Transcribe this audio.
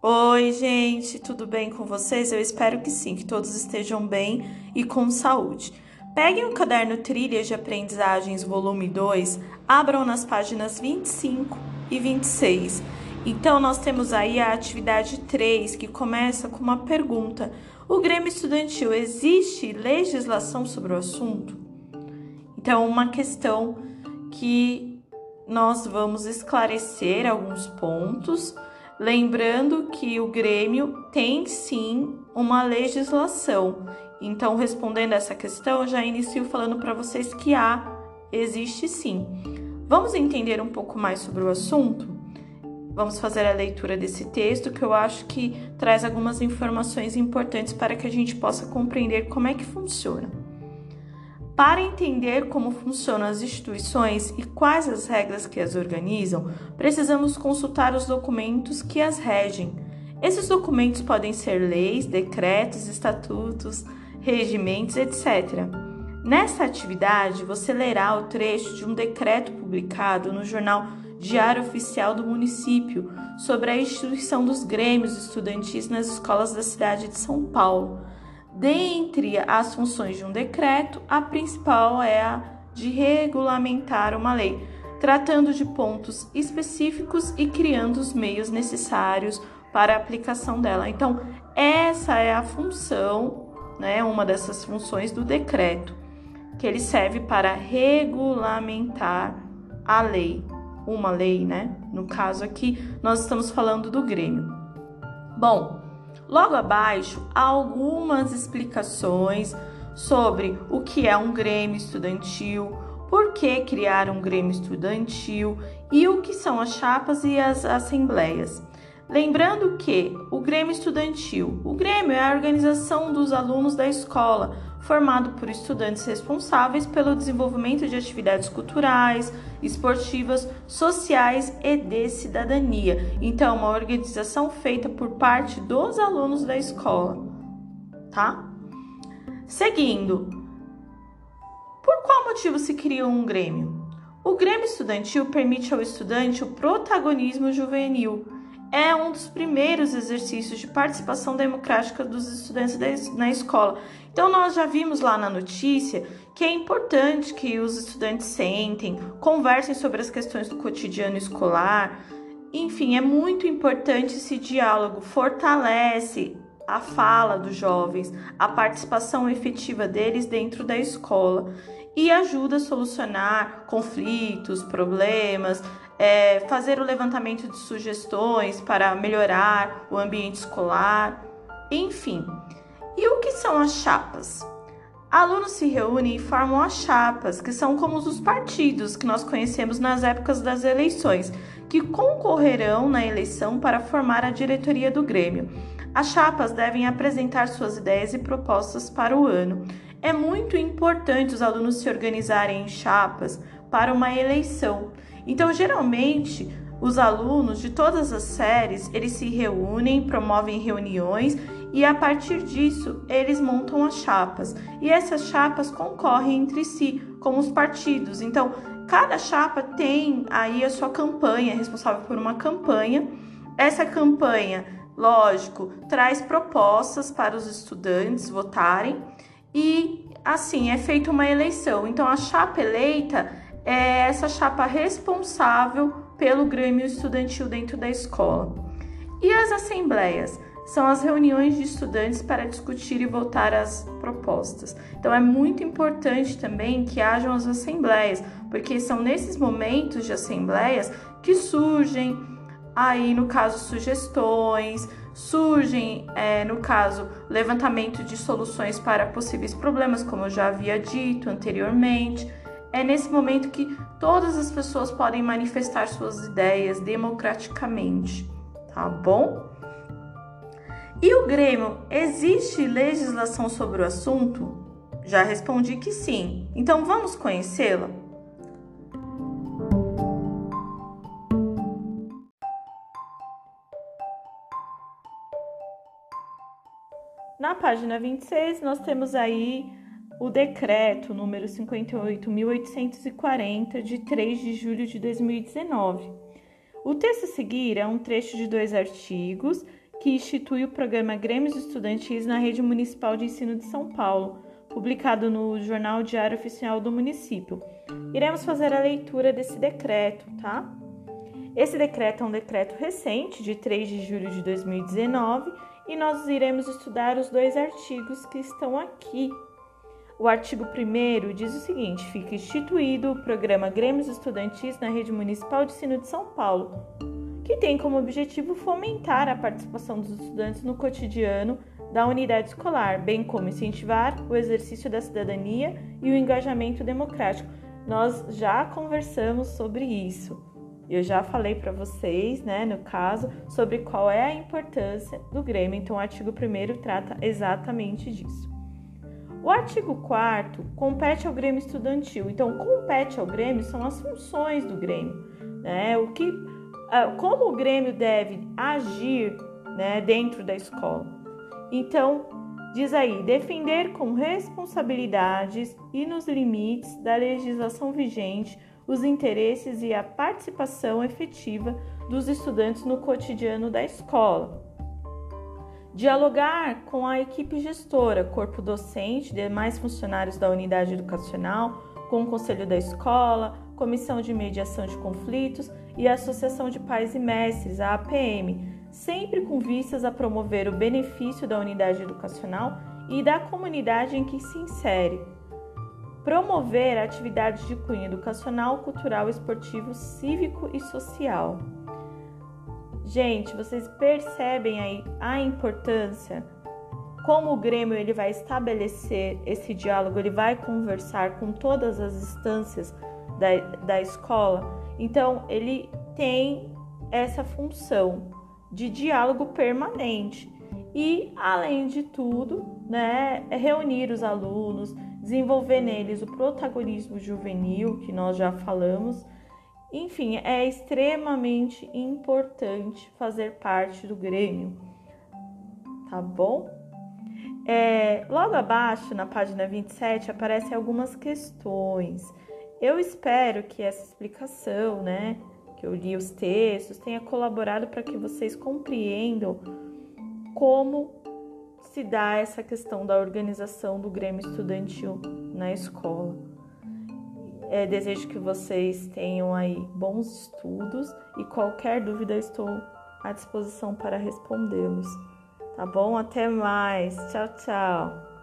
Oi, gente, tudo bem com vocês? Eu espero que sim, que todos estejam bem e com saúde. Peguem o caderno Trilhas de Aprendizagens, volume 2, abram nas páginas 25 e 26. Então, nós temos aí a atividade 3, que começa com uma pergunta: O Grêmio Estudantil existe legislação sobre o assunto? Então, uma questão que nós vamos esclarecer alguns pontos, lembrando que o Grêmio tem sim uma legislação. Então, respondendo essa questão, já inicio falando para vocês que há, existe sim. Vamos entender um pouco mais sobre o assunto? Vamos fazer a leitura desse texto que eu acho que traz algumas informações importantes para que a gente possa compreender como é que funciona. Para entender como funcionam as instituições e quais as regras que as organizam, precisamos consultar os documentos que as regem. Esses documentos podem ser leis, decretos, estatutos, regimentos, etc. Nessa atividade, você lerá o trecho de um decreto publicado no jornal Diário Oficial do Município sobre a instituição dos grêmios estudantis nas escolas da cidade de São Paulo. Dentre as funções de um decreto, a principal é a de regulamentar uma lei, tratando de pontos específicos e criando os meios necessários para a aplicação dela. Então, essa é a função, né, uma dessas funções do decreto, que ele serve para regulamentar a lei uma lei, né? No caso aqui, nós estamos falando do Grêmio. Bom, logo abaixo há algumas explicações sobre o que é um Grêmio estudantil, por que criar um Grêmio estudantil e o que são as chapas e as assembleias. Lembrando que o Grêmio Estudantil, o Grêmio é a organização dos alunos da escola, formado por estudantes responsáveis pelo desenvolvimento de atividades culturais, esportivas, sociais e de cidadania. Então, uma organização feita por parte dos alunos da escola, tá? Seguindo, por qual motivo se criou um Grêmio? O Grêmio Estudantil permite ao estudante o protagonismo juvenil é um dos primeiros exercícios de participação democrática dos estudantes na escola. Então, nós já vimos lá na notícia que é importante que os estudantes sentem, conversem sobre as questões do cotidiano escolar. Enfim, é muito importante esse diálogo, fortalece a fala dos jovens, a participação efetiva deles dentro da escola e ajuda a solucionar conflitos, problemas, é, fazer o levantamento de sugestões para melhorar o ambiente escolar, enfim. E o que são as chapas? Alunos se reúnem e formam as chapas, que são como os partidos que nós conhecemos nas épocas das eleições, que concorrerão na eleição para formar a diretoria do Grêmio. As chapas devem apresentar suas ideias e propostas para o ano. É muito importante os alunos se organizarem em chapas para uma eleição. Então, geralmente, os alunos de todas as séries, eles se reúnem, promovem reuniões e a partir disso eles montam as chapas. E essas chapas concorrem entre si, como os partidos. Então, cada chapa tem aí a sua campanha, responsável por uma campanha. Essa campanha, lógico, traz propostas para os estudantes votarem e assim é feita uma eleição. Então a chapa eleita é essa chapa responsável pelo Grêmio Estudantil dentro da escola. E as assembleias? São as reuniões de estudantes para discutir e votar as propostas. Então é muito importante também que hajam as assembleias, porque são nesses momentos de assembleias que surgem aí no caso sugestões, surgem, é, no caso, levantamento de soluções para possíveis problemas, como eu já havia dito anteriormente. É nesse momento que todas as pessoas podem manifestar suas ideias democraticamente, tá bom? E o Grêmio, existe legislação sobre o assunto? Já respondi que sim. Então vamos conhecê-la? Na página 26, nós temos aí o decreto número 58.840, de 3 de julho de 2019. O texto a seguir é um trecho de dois artigos que institui o programa Grêmios Estudantis na Rede Municipal de Ensino de São Paulo, publicado no Jornal Diário Oficial do município. Iremos fazer a leitura desse decreto, tá? Esse decreto é um decreto recente, de 3 de julho de 2019, e nós iremos estudar os dois artigos que estão aqui. O artigo 1 diz o seguinte: fica instituído o programa Grêmios Estudantis na Rede Municipal de Ensino de São Paulo, que tem como objetivo fomentar a participação dos estudantes no cotidiano da unidade escolar, bem como incentivar o exercício da cidadania e o engajamento democrático. Nós já conversamos sobre isso. Eu já falei para vocês, né, no caso, sobre qual é a importância do Grêmio, então o artigo 1 trata exatamente disso. O artigo 4 compete ao Grêmio estudantil. Então, compete ao Grêmio são as funções do Grêmio, né? O que ah, como o Grêmio deve agir, né, dentro da escola. Então, diz aí, defender com responsabilidades e nos limites da legislação vigente os interesses e a participação efetiva dos estudantes no cotidiano da escola. Dialogar com a equipe gestora, corpo docente, demais funcionários da unidade educacional, com o conselho da escola, comissão de mediação de conflitos e a associação de pais e mestres, a APM, sempre com vistas a promover o benefício da unidade educacional e da comunidade em que se insere promover atividades de cunho educacional, cultural, esportivo, cívico e social. Gente, vocês percebem aí a importância como o Grêmio ele vai estabelecer esse diálogo, ele vai conversar com todas as instâncias da, da escola. Então, ele tem essa função de diálogo permanente e, além de tudo, né, reunir os alunos, desenvolver neles o protagonismo juvenil, que nós já falamos. Enfim, é extremamente importante fazer parte do Grêmio, tá bom? É, logo abaixo, na página 27, aparecem algumas questões. Eu espero que essa explicação, né, que eu li os textos, tenha colaborado para que vocês compreendam como se dá essa questão da organização do Grêmio Estudantil na escola. É, desejo que vocês tenham aí bons estudos e qualquer dúvida estou à disposição para respondê-los. Tá bom? Até mais. Tchau, tchau.